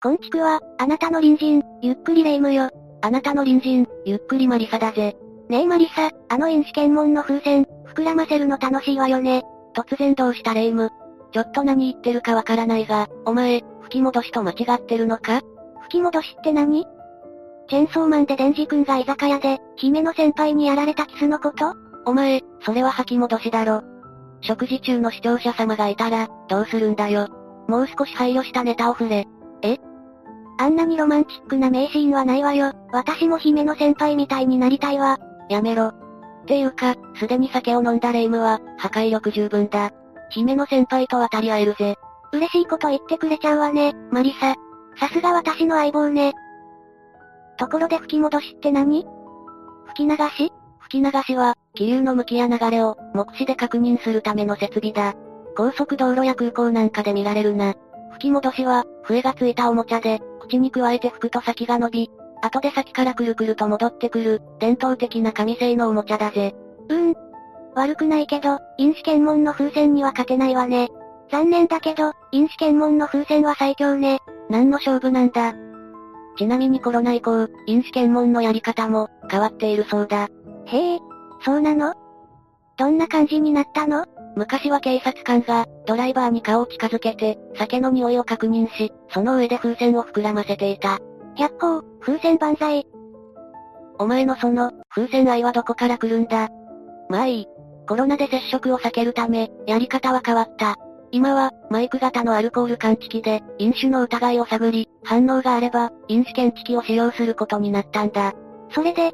こんちくは、あなたの隣人、ゆっくりレ夢ムよ。あなたの隣人、ゆっくりマリサだぜ。ねえマリサ、あの飲酒検問の風船、膨らませるの楽しいわよね。突然どうしたレ夢？ムちょっと何言ってるかわからないが、お前、吹き戻しと間違ってるのか？吹き戻しって何？チェンソーマンでデンジ君が居酒屋で、姫の先輩にやられたキスのこと？お前、それは吐き戻しだろ。食事中の視聴者様がいたら、どうするんだよ。もう少し配慮したネタを振れ。えあんなにロマンチックな名シーンはないわよ。私も姫の先輩みたいになりたいわ。やめろ。っていうか、すでに酒を飲んだレイムは、破壊力十分だ。姫の先輩と渡り合えるぜ。嬉しいこと言ってくれちゃうわね、マリサ。さすが私の相棒ね。ところで吹き戻しって何？吹き流し？吹き流しは、気流の向きや流れを、目視で確認するための設備だ。高速道路や空港なんかで見られるな。吹き戻しは、笛がついたおもちゃで、口に加えて吹くと先が伸び、後で先からくるくると戻ってくる、伝統的な紙製のおもちゃだぜ。うーん。悪くないけど、飲酒検問の風船には勝てないわね。残念だけど、飲酒検問の風船は最強ね。何の勝負なんだ。ちなみにコロナ以降、飲酒検問のやり方も、変わっているそうだ。へえ、そうなの？どんな感じになったの？昔は警察官が、ドライバーに顔を近づけて、酒の匂いを確認し、その上で風船を膨らませていた。百行、風船万歳。お前のその、風船愛はどこから来るんだ？まあいい。コロナで接触を避けるため、やり方は変わった。今は、マイク型のアルコール感知器で、飲酒の疑いを探り、反応があれば、飲酒検知器を使用することになったんだ。それで、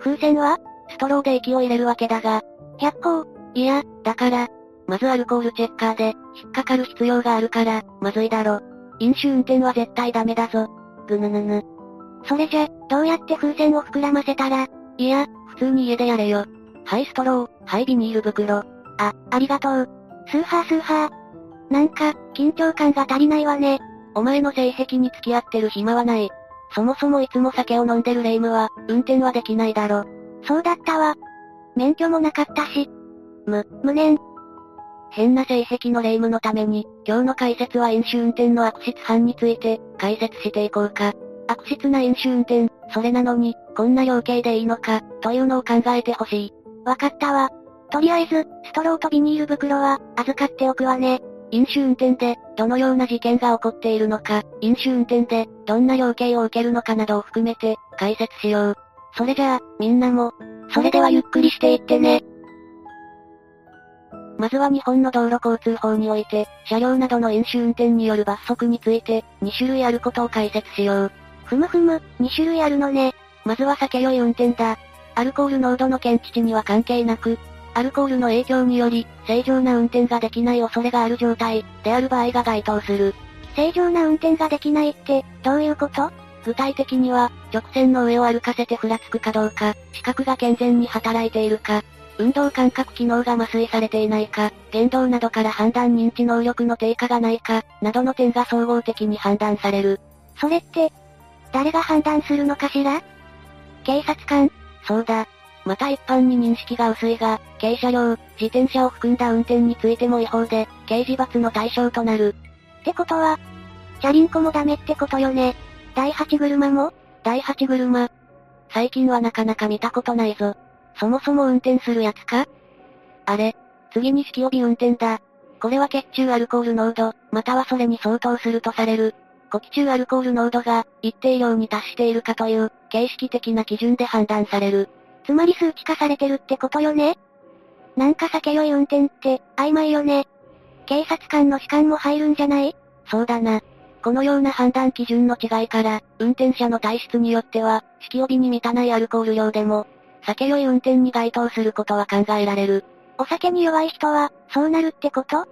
風船はストローで息を入れるわけだが、百行、いや、だから、まずアルコールチェッカーで、引っかかる必要があるから、まずいだろ。飲酒運転は絶対ダメだぞ。ぐぬぬぬ。それじゃ、どうやって風船を膨らませたらいや、普通に家でやれよ。はいストロー、はいビニール袋。あ、ありがとう。スーハースーハー。なんか、緊張感が足りないわね。お前の性癖に付き合ってる暇はない。そもそもいつも酒を飲んでるレイムは、運転はできないだろ。そうだったわ。免許もなかったし。む、無念。変な性癖のレイムのために、今日の解説は飲酒運転の悪質犯について、解説していこうか。悪質な飲酒運転、それなのに、こんな量刑でいいのか、というのを考えてほしい。わかったわ。とりあえず、ストローとビニール袋は、預かっておくわね。飲酒運転で、どのような事件が起こっているのか、飲酒運転で、どんな量刑を受けるのかなどを含めて、解説しよう。それじゃあ、みんなも、それではゆっくりしていってね。まずは日本の道路交通法において、車両などの飲酒運転による罰則について、2種類あることを解説しよう。ふむふむ、2種類あるのね。まずは酒酔い運転だ。アルコール濃度の検知値には関係なく、アルコールの影響により、正常な運転ができない恐れがある状態、である場合が該当する。正常な運転ができないって、どういうこと？具体的には、直線の上を歩かせてふらつくかどうか、視覚が健全に働いているか、運動感覚機能が麻酔されていないか、言動などから判断認知能力の低下がないか、などの点が総合的に判断される。それって、誰が判断するのかしら？警察官そうだ。また一般に認識が薄いが、軽車両、自転車を含んだ運転についても違法で、刑事罰の対象となる。ってことは、チャリンコもダメってことよね。第8車も？第8車。最近はなかなか見たことないぞ。そもそも運転するやつか？あれ、次に式帯運転だ。これは血中アルコール濃度、またはそれに相当するとされる。呼気中アルコール濃度が、一定量に達しているかという、形式的な基準で判断される。つまり数値化されてるってことよね？なんか酒酔い運転って、曖昧よね。警察官の主観も入るんじゃない？そうだな。このような判断基準の違いから、運転者の体質によっては、式帯に満たないアルコール量でも、酒酔い運転に該当することは考えられる。お酒に弱い人は、そうなるってこと？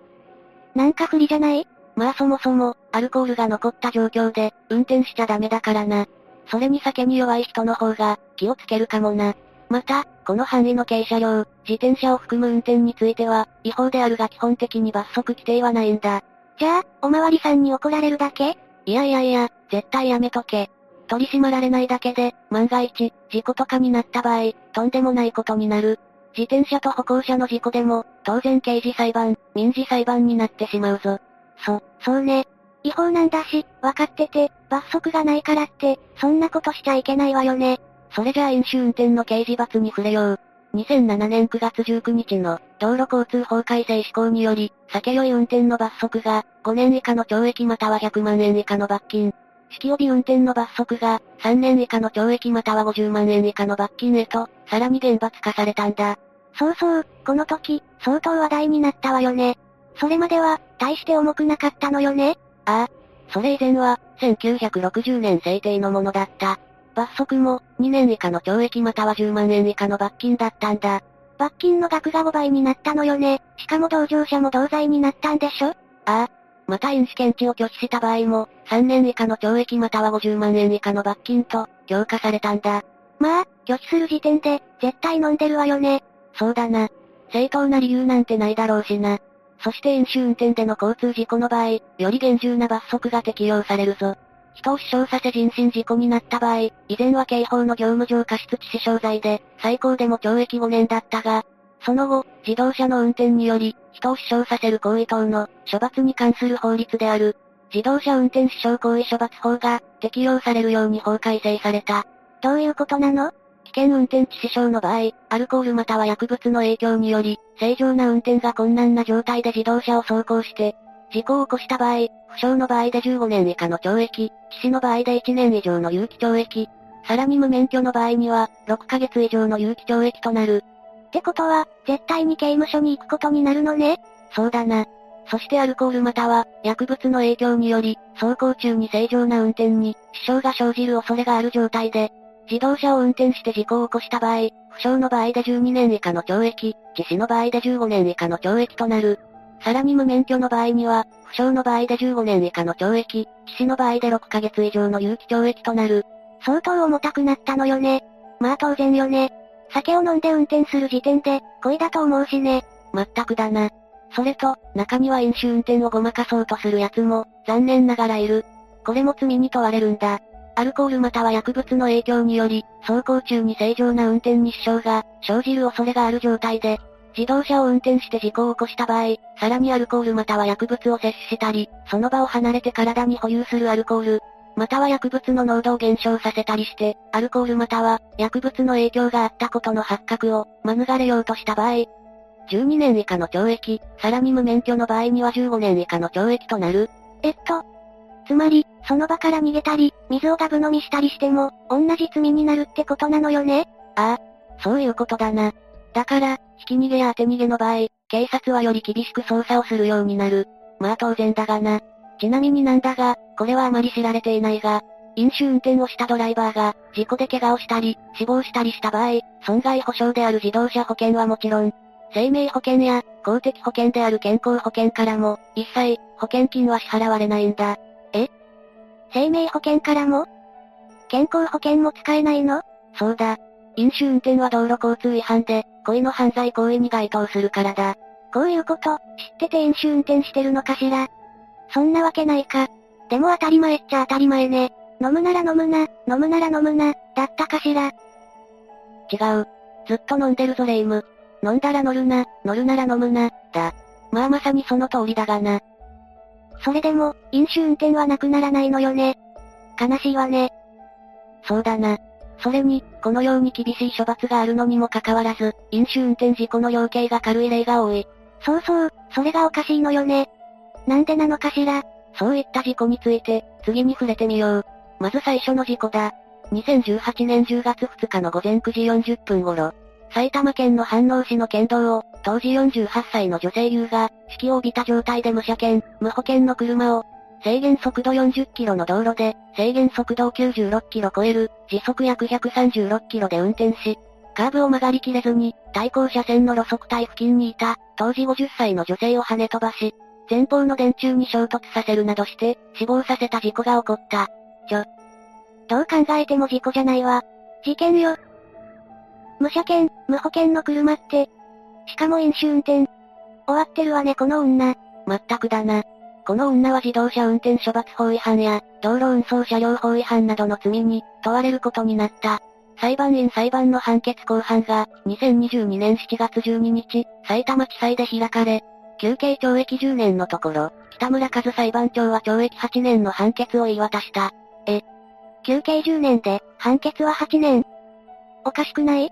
なんか不利じゃない？まあそもそも、アルコールが残った状況で、運転しちゃダメだからな。それに酒に弱い人の方が、気をつけるかもな。また、この範囲の軽車両、自転車を含む運転については、違法であるが基本的に罰則規定はないんだ。じゃあ、おまわりさんに怒られるだけ？いやいやいや、絶対やめとけ。取り締まられないだけで、万が一、事故とかになった場合、とんでもないことになる。自転車と歩行者の事故でも、当然刑事裁判、民事裁判になってしまうぞ。そ、そうね。違法なんだし、わかってて、罰則がないからって、そんなことしちゃいけないわよね。それじゃあ飲酒運転の刑事罰に触れよう。2007年9月19日の道路交通法改正施行により、酒酔い運転の罰則が5年以下の懲役または100万円以下の罰金。酒気帯び運転の罰則が3年以下の懲役または50万円以下の罰金へと、さらに厳罰化されたんだ。そうそう、この時、相当話題になったわよね。それまでは、大して重くなかったのよねああ。それ以前は、1960年制定のものだった。罰則も、2年以下の懲役または10万円以下の罰金だったんだ。罰金の額が5倍になったのよね。しかも同乗者も同罪になったんでしょああ。また飲酒検知を拒否した場合も、3年以下の懲役または50万円以下の罰金と、強化されたんだ。まあ、拒否する時点で、絶対飲んでるわよね。そうだな。正当な理由なんてないだろうしな。そして飲酒運転での交通事故の場合、より厳重な罰則が適用されるぞ。人を死傷させ人身事故になった場合、以前は刑法の業務上過失致死傷罪で、最高でも懲役5年だったが、その後、自動車の運転により、人を死傷させる行為等の処罰に関する法律である、自動車運転死傷行為処罰法が適用されるように法改正された。どういうことなの？危険運転致死傷の場合、アルコールまたは薬物の影響により、正常な運転が困難な状態で自動車を走行して、事故を起こした場合、負傷の場合で15年以下の懲役、致死の場合で1年以上の有期懲役、さらに無免許の場合には、6ヶ月以上の有期懲役となる。ってことは、絶対に刑務所に行くことになるのね？そうだな。そしてアルコールまたは、薬物の影響により、走行中に正常な運転に、支障が生じる恐れがある状態で、自動車を運転して事故を起こした場合、負傷の場合で12年以下の懲役、致死の場合で15年以下の懲役となる。さらに無免許の場合には、負傷の場合で15年以下の懲役、致死の場合で6ヶ月以上の有期懲役となる。相当重たくなったのよね。まあ当然よね。酒を飲んで運転する時点で、恋だと思うしね。まったくだな。それと、中には飲酒運転をごまかそうとする奴も、残念ながらいる。これも罪に問われるんだ。アルコールまたは薬物の影響により、走行中に正常な運転に支障が生じる恐れがある状態で、自動車を運転して事故を起こした場合、さらにアルコールまたは薬物を摂取したり、その場を離れて体に保有するアルコール、または薬物の濃度を減少させたりして、アルコールまたは薬物の影響があったことの発覚を免れようとした場合、12年以下の懲役、さらに無免許の場合には15年以下の懲役となる。えっと、つまり、その場から逃げたり、水をガブ飲みしたりしても、同じ罪になるってことなのよね？ああ、そういうことだな。だから、ひき逃げや当て逃げの場合、警察はより厳しく捜査をするようになる。まあ当然だがな。ちなみになんだが、これはあまり知られていないが、飲酒運転をしたドライバーが、事故で怪我をしたり、死亡したりした場合、損害保障である自動車保険はもちろん、生命保険や、公的保険である健康保険からも、一切、保険金は支払われないんだ。え？生命保険からも？健康保険も使えないの？そうだ。飲酒運転は道路交通違反で、故意の犯罪行為に該当するからだ。こういうこと、知ってて飲酒運転してるのかしら？そんなわけないか。でも当たり前っちゃ当たり前ね。飲むなら飲むな、飲むなら飲むな、だったかしら。違う。ずっと飲んでるぞレイム。飲んだら乗るな、乗るなら飲むな、だ。まあまさにその通りだがな。それでも、飲酒運転はなくならないのよね。悲しいわね。そうだな。それに、このように厳しい処罰があるのにもかかわらず、飲酒運転事故の要件が軽い例が多い。そうそう、それがおかしいのよね。なんでなのかしら。そういった事故について、次に触れてみよう。まず最初の事故だ。2018年10月2日の午前9時40分頃、埼玉県の飯能市の県道を、当時48歳の女性優が、死気を帯びた状態で無車検、無保険の車を、制限速度40キロの道路で、制限速度を96キロ超える、時速約136キロで運転し、カーブを曲がりきれずに、対向車線の路側帯付近にいた、当時50歳の女性を跳ね飛ばし、前方の電柱に衝突させるなどして、死亡させた事故が起こった。ちょ。どう考えても事故じゃないわ。事件よ。無車検、無保険の車って。しかも飲酒運転。終わってるわねこの女。まったくだな。この女は自動車運転処罰法違反や、道路運送車両法違反などの罪に、問われることになった。裁判員裁判の判決公判が、2022年7月12日、埼玉地裁で開かれ、休刑懲役10年のところ、北村和裁判長は懲役8年の判決を言い渡した。え、休刑10年で、判決は8年。おかしくない？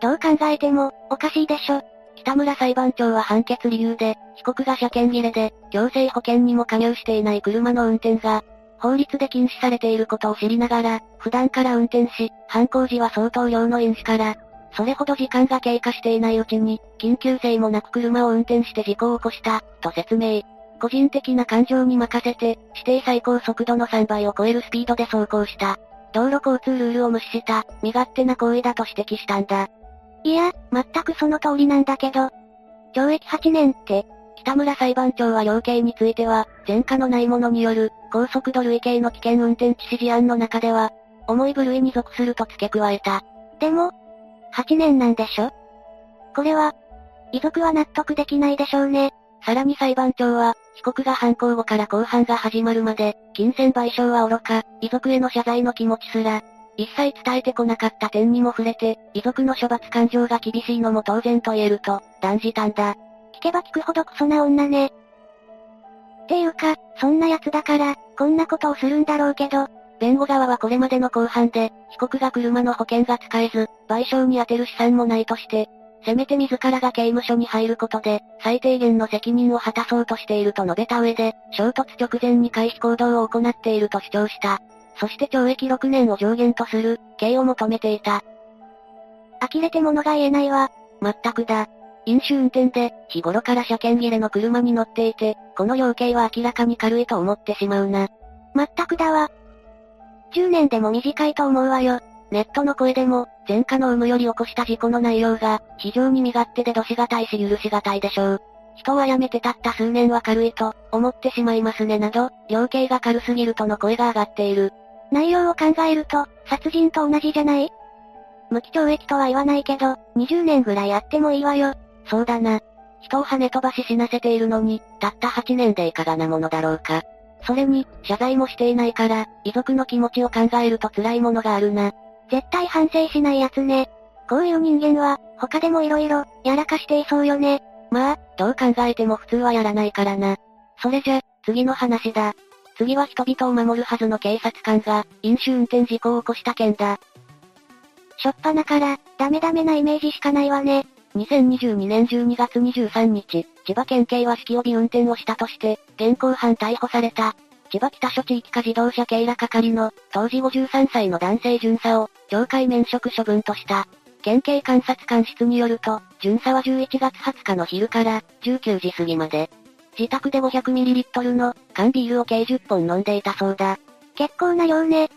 どう考えても、おかしいでしょ。北村裁判長は判決理由で、被告が車検切れで、行政保険にも加入していない車の運転が、法律で禁止されていることを知りながら、普段から運転し、犯行時は相当量の飲酒から、それほど時間が経過していないうちに、緊急性もなく車を運転して事故を起こした、と説明。個人的な感情に任せて、指定最高速度の3倍を超えるスピードで走行した。道路交通ルールを無視した、身勝手な行為だと指摘したんだ。いや、全くその通りなんだけど。懲役8年って、北村裁判長は量刑については、前科のない者による、高速度類型の危険運転致死事案の中では、重い部類に属すると付け加えた。でも、8年なんでしょ？これは、遺族は納得できないでしょうね。さらに裁判長は、被告が犯行後から公判が始まるまで、金銭賠償は愚か、遺族への謝罪の気持ちすら、一切伝えてこなかった点にも触れて、遺族の処罰感情が厳しいのも当然と言えると、断じたんだ。聞けば聞くほどクソな女ね。っていうか、そんな奴だから、こんなことをするんだろうけど、弁護側はこれまでの公判で、被告が車の保険が使えず、賠償に充てる資産もないとして、せめて自らが刑務所に入ることで、最低限の責任を果たそうとしていると述べた上で、衝突直前に回避行動を行っていると主張した。そして懲役6年を上限とする、刑を求めていた。呆れて物が言えないわ。まったくだ。飲酒運転で、日頃から車検切れの車に乗っていて、この量刑は明らかに軽いと思ってしまうな。まったくだわ。10年でも短いと思うわよ。ネットの声でも、前科の有無より起こした事故の内容が、非常に身勝手で度しがたいし許しがたいでしょう。人は辞めてたった数年は軽いと、思ってしまいますねなど、量刑が軽すぎるとの声が上がっている。内容を考えると、殺人と同じじゃない？無期懲役とは言わないけど、20年ぐらいあってもいいわよ。そうだな。人を跳ね飛ばし死なせているのに、たった8年でいかがなものだろうか。それに、謝罪もしていないから、遺族の気持ちを考えると辛いものがあるな。絶対反省しない奴ね。こういう人間は、他でも色々、やらかしていそうよね。まあ、どう考えても普通はやらないからな。それじゃ、次の話だ。次は人々を守るはずの警察官が、飲酒運転事故を起こした件だ。しょっぱなから、ダメダメなイメージしかないわね。2022年12月23日、千葉県警は式帯運転をしたとして、現行犯逮捕された、千葉北署地域課自動車警ら係の、当時53歳の男性巡査を、懲戒免職処分とした。県警監察官室によると、巡査は11月20日の昼から、19時過ぎまで、自宅で 500ml の缶ビールを計10本飲んでいたそうだ。結構な量ね。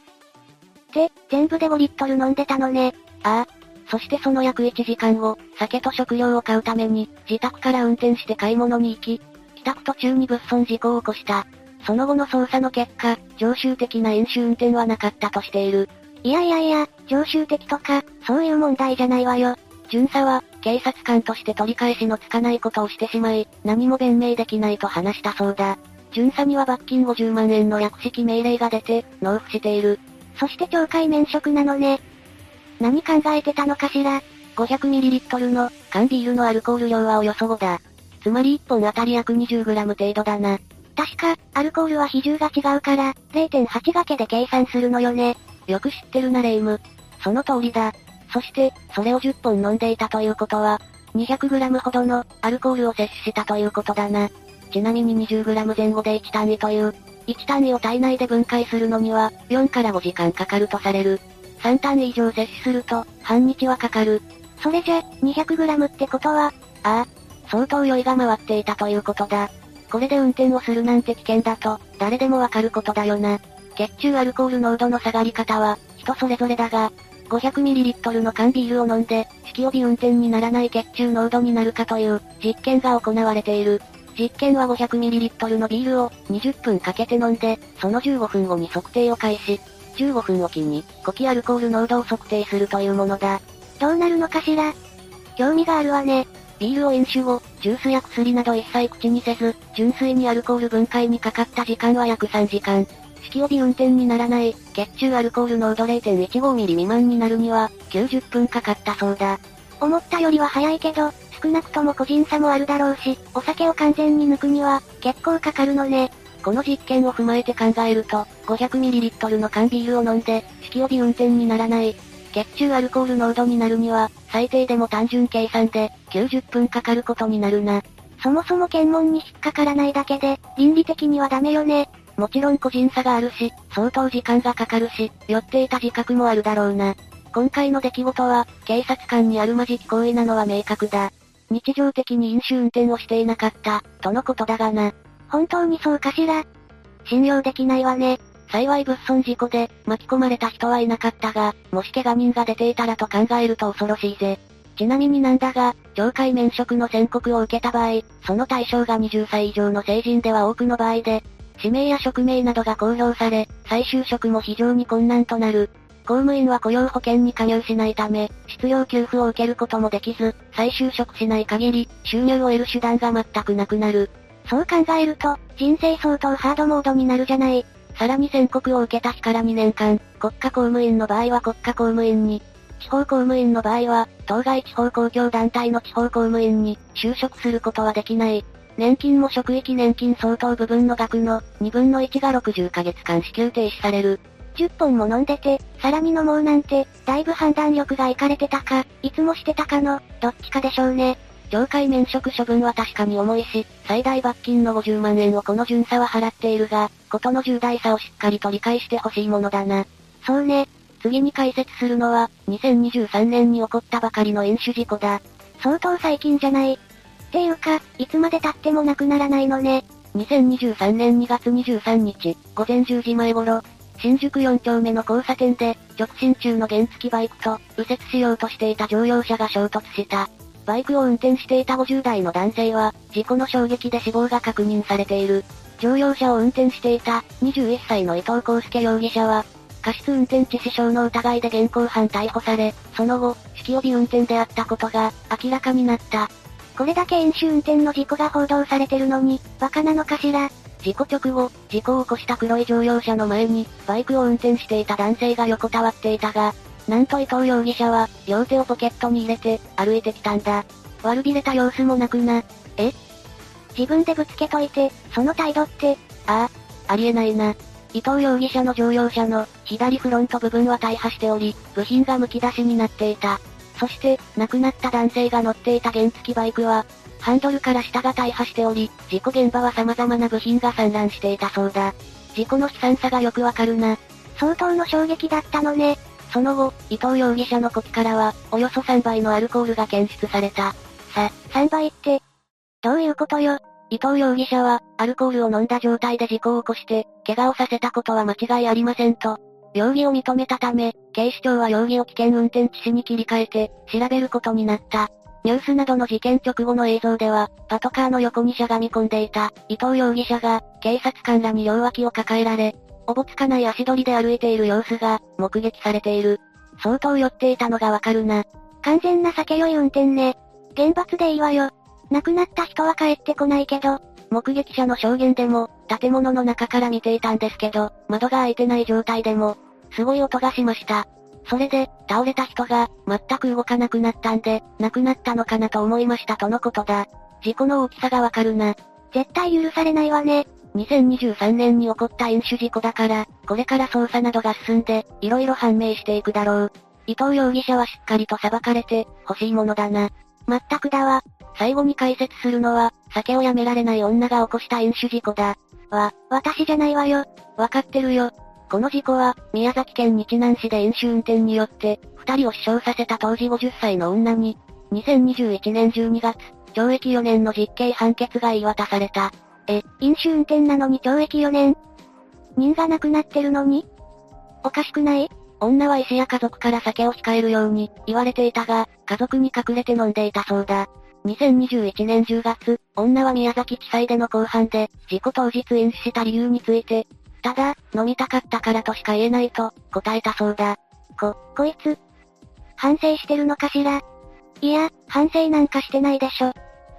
で、全部で5リットル飲んでたのね。ああ。そしてその約1時間後、酒と食料を買うために、自宅から運転して買い物に行き、帰宅途中に物損事故を起こした。その後の捜査の結果、常習的な飲酒運転はなかったとしている。いやいやいや、常習的とか、そういう問題じゃないわよ。巡査は、警察官として取り返しのつかないことをしてしまい、何も弁明できないと話したそうだ。巡査には罰金50万円の略式命令が出て、納付している。そして懲戒免職なのね。何考えてたのかしら ?500ml の缶ビールのアルコール量はおよそ5だ。つまり1本あたり約 20g 程度だな。確か、アルコールは比重が違うから、0.8掛けで計算するのよね。よく知ってるなレイム。その通りだ。そして、それを10本飲んでいたということは、200g ほどのアルコールを摂取したということだな。ちなみに 20g 前後で1単位という、1単位を体内で分解するのには、4から5時間かかるとされる。3単位以上摂取すると、半日はかかる。それじゃ、200g ってことは、ああ、相当酔いが回っていたということだ。これで運転をするなんて危険だと、誰でもわかることだよな。血中アルコール濃度の下がり方は、人それぞれだが、500ml の缶ビールを飲んで、式帯び運転にならない血中濃度になるかという、実験が行われている。実験は 500ml のビールを20分かけて飲んで、その15分後に測定を開始。15分おきに、呼気アルコール濃度を測定するというものだ。どうなるのかしら？興味があるわね。ビールを飲酒後、ジュースや薬など一切口にせず、純粋にアルコール分解にかかった時間は約3時間。式帯運転にならない、血中アルコール濃度0.15ミリ未満になるには、90分かかったそうだ。思ったよりは早いけど、少なくとも個人差もあるだろうし、お酒を完全に抜くには、結構かかるのね。この実験を踏まえて考えると、500ml の缶ビールを飲んで、酒気帯び運転にならない。血中アルコール濃度になるには、最低でも単純計算で、90分かかることになるな。そもそも検問に引っかからないだけで、倫理的にはダメよね。もちろん個人差があるし、相当時間がかかるし、酔っていた自覚もあるだろうな。今回の出来事は、警察官にあるまじき行為なのは明確だ。日常的に飲酒運転をしていなかった、とのことだがな。本当にそうかしら信用できないわね。幸い物損事故で、巻き込まれた人はいなかったが、もし怪我人が出ていたらと考えると恐ろしいぜ。ちなみになんだが、懲戒免職の宣告を受けた場合、その対象が20歳以上の成人では多くの場合で、氏名や職名などが公表され、再就職も非常に困難となる。公務員は雇用保険に加入しないため、失業給付を受けることもできず、再就職しない限り、収入を得る手段が全くなくなる。そう考えると、人生相当ハードモードになるじゃない。さらに宣告を受けた日から2年間、国家公務員の場合は国家公務員に、地方公務員の場合は、当該地方公共団体の地方公務員に、就職することはできない。年金も職域年金相当部分の額の、2分の1が60ヶ月間支給停止される。10本も飲んでて、さらに飲もうなんて、だいぶ判断力がいかれてたか、いつもしてたかの、どっちかでしょうね。懲戒免職処分は確かに重いし、最大罰金の50万円をこの巡査は払っているが、ことの重大さをしっかりと理解してほしいものだな。そうね。次に解説するのは、2023年に起こったばかりの飲酒事故だ。相当最近じゃない。っていうか、いつまで経ってもなくならないのね。2023年2月23日、午前10時前頃、新宿4丁目の交差点で、直進中の原付バイクと、右折しようとしていた乗用車が衝突した。バイクを運転していた50代の男性は、事故の衝撃で死亡が確認されている。乗用車を運転していた、21歳の伊藤康介容疑者は、過失運転致死傷の疑いで現行犯逮捕され、その後、酒気帯び運転であったことが、明らかになった。これだけ飲酒運転の事故が報道されてるのに、バカなのかしら？事故直後、事故を起こした黒い乗用車の前に、バイクを運転していた男性が横たわっていたが、なんと伊藤容疑者は、両手をポケットに入れて、歩いてきたんだ。悪びれた様子もなくな。え？自分でぶつけといて、その態度って、ああ、ありえないな。伊藤容疑者の乗用車の、左フロント部分は大破しており、部品が剥き出しになっていた。そして、亡くなった男性が乗っていた原付バイクは、ハンドルから下が大破しており、事故現場は様々な部品が散乱していたそうだ。事故の悲惨さがよくわかるな。相当の衝撃だったのね。その後、伊藤容疑者の呼気からは、およそ3倍のアルコールが検出された。さ、3倍って、どういうことよ？伊藤容疑者は、アルコールを飲んだ状態で事故を起こして、怪我をさせたことは間違いありませんと、容疑を認めたため、警視庁は容疑を危険運転致死に切り替えて、調べることになった。ニュースなどの事件直後の映像では、パトカーの横にしゃがみ込んでいた、伊藤容疑者が、警察官らに両脇を抱えられ、おぼつかない足取りで歩いている様子が、目撃されている。相当酔っていたのがわかるな。完全な酒酔い運転ね。厳罰でいいわよ。亡くなった人は帰ってこないけど、目撃者の証言でも、建物の中から見ていたんですけど、窓が開いてない状態でも、すごい音がしました。それで、倒れた人が、全く動かなくなったんで、亡くなったのかなと思いましたとのことだ。事故の大きさがわかるな。絶対許されないわね。2023年に起こった飲酒事故だから、これから捜査などが進んで、色々判明していくだろう。伊藤容疑者はしっかりと裁かれて、欲しいものだな。まったくだわ。最後に解説するのは、酒をやめられない女が起こした飲酒事故だ。わ、私じゃないわよ。わかってるよ。この事故は、宮崎県日南市で飲酒運転によって、二人を死傷させた当時50歳の女に、2021年12月、懲役4年の実刑判決が言い渡された。え、飲酒運転なのに懲役4年人が亡くなってるのに？おかしくない？女は医師や家族から酒を控えるように言われていたが、家族に隠れて飲んでいたそうだ。2021年10月、女は宮崎地裁での公判で、事故当日飲酒した理由について、ただ、飲みたかったからとしか言えないと、答えたそうだ。こ、こいつ、反省してるのかしら？いや、反省なんかしてないでしょ。っ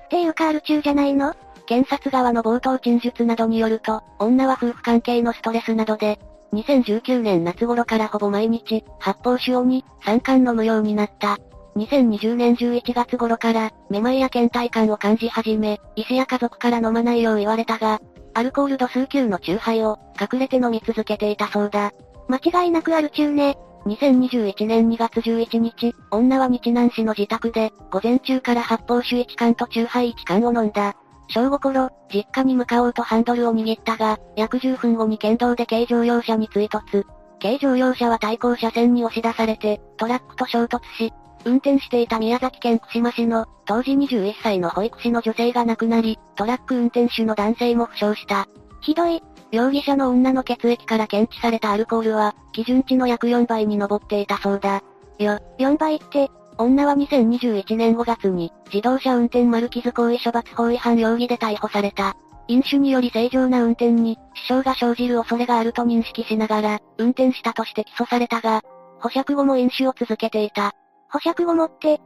ていうかアル中じゃないの？検察側の冒頭陳述などによると、女は夫婦関係のストレスなどで、2019年夏頃からほぼ毎日、発泡酒を2、3缶飲むようになった。2020年11月頃から、めまいや倦怠感を感じ始め、医師や家族から飲まないよう言われたが、アルコール度数級のチューハイを、隠れて飲み続けていたそうだ。間違いなくある中ね。2021年2月11日、女は日南市の自宅で、午前中から発泡酒1缶とチューハイ1缶を飲んだ。正午頃、実家に向かおうとハンドルを握ったが、約10分後に県道で軽乗用車に追突。軽乗用車は対向車線に押し出されて、トラックと衝突し、運転していた宮崎県串間市の、当時21歳の保育士の女性が亡くなり、トラック運転手の男性も負傷した。ひどい。容疑者の女の血液から検知されたアルコールは、基準値の約4倍に上っていたそうだ。よ、4倍って、女は2021年5月に、自動車運転丸傷行為処罰法違反容疑で逮捕された。飲酒により正常な運転に、支障が生じる恐れがあると認識しながら、運転したとして起訴されたが、保釈後も飲酒を続けていた。保釈後もって、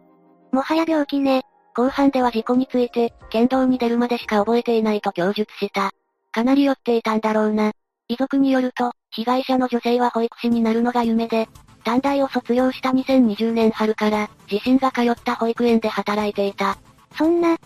もはや病気ね。後半では事故について、県道に出るまでしか覚えていないと供述した。かなり酔っていたんだろうな。遺族によると、被害者の女性は保育士になるのが夢で、短大を卒業した2020年春から、自身が通った保育園で働いていた。そんな、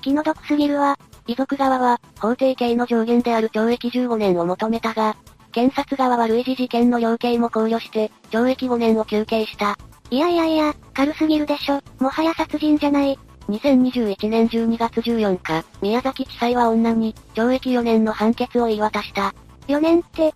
気の毒すぎるわ。遺族側は、法定刑の上限である懲役15年を求めたが、検察側は類似事件の量刑も考慮して、懲役5年を求刑した。いやいやいや、軽すぎるでしょ。もはや殺人じゃない。2021年12月14日、宮崎地裁は女に、懲役4年の判決を言い渡した。4年って、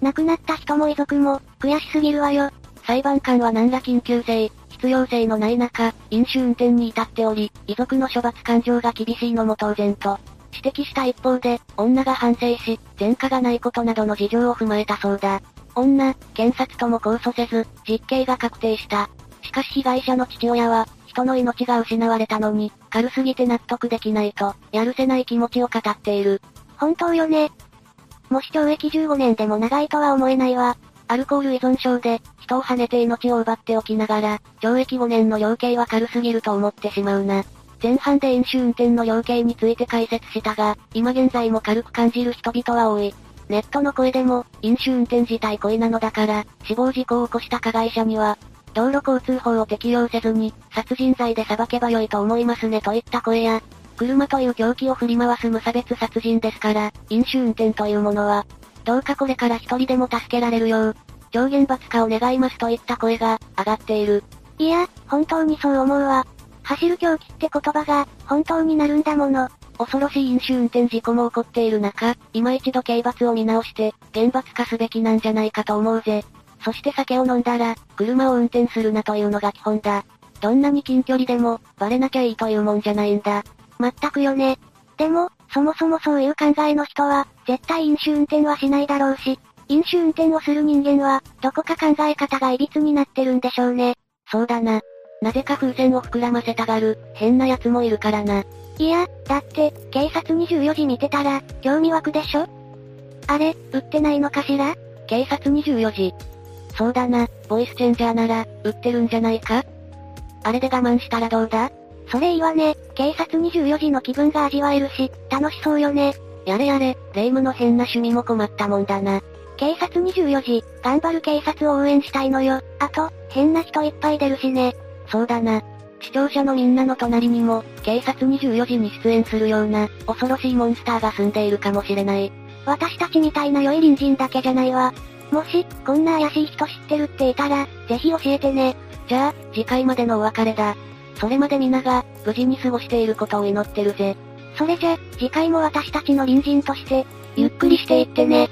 亡くなった人も遺族も、悔しすぎるわよ。裁判官は何ら緊急性、必要性のない中、飲酒運転に至っており、遺族の処罰感情が厳しいのも当然と、指摘した一方で、女が反省し、前科がないことなどの事情を踏まえたそうだ。女、検察とも控訴せず、実刑が確定した。しかし被害者の父親は、人の命が失われたのに、軽すぎて納得できないと、やるせない気持ちを語っている。本当よね。もし懲役15年でも長いとは思えないわ。アルコール依存症で、人を跳ねて命を奪っておきながら、懲役5年の量刑は軽すぎると思ってしまうな。前半で飲酒運転の量刑について解説したが、今現在も軽く感じる人々は多い。ネットの声でも、飲酒運転自体恋なのだから、死亡事故を起こした加害者には、道路交通法を適用せずに、殺人罪で裁けばよいと思いますねといった声や、車という凶器を振り回す無差別殺人ですから、飲酒運転というものは、どうかこれから一人でも助けられるよう、上限罰化を願いますといった声が、上がっている。いや、本当にそう思うわ。走る狂気って言葉が、本当になるんだもの。恐ろしい飲酒運転事故も起こっている中、今一度刑罰を見直して、厳罰化すべきなんじゃないかと思うぜ。そして酒を飲んだら、車を運転するなというのが基本だ。どんなに近距離でも、バレなきゃいいというもんじゃないんだ。まったくよね。でも、そもそもそういう考えの人は、絶対飲酒運転はしないだろうし、飲酒運転をする人間は、どこか考え方が歪になってるんでしょうね。そうだな。なぜか風船を膨らませたがる、変な奴もいるからな。いや、だって、警察24時見てたら、興味湧くでしょ？あれ、売ってないのかしら？警察24時。そうだな、ボイスチェンジャーなら、売ってるんじゃないか？あれで我慢したらどうだ？それいいわね、警察24時の気分が味わえるし、楽しそうよね。やれやれ、霊夢の変な趣味も困ったもんだな。警察24時、頑張る警察を応援したいのよ。あと、変な人いっぱい出るしね。そうだな。視聴者のみんなの隣にも、警察24時に出演するような、恐ろしいモンスターが住んでいるかもしれない。私たちみたいな良い隣人だけじゃないわ。もし、こんな怪しい人知ってるっていたら、ぜひ教えてね。じゃあ、次回までのお別れだ。それまで皆が、無事に過ごしていることを祈ってるぜ。それじゃ、次回も私たちの隣人として、ゆっくりしていってね。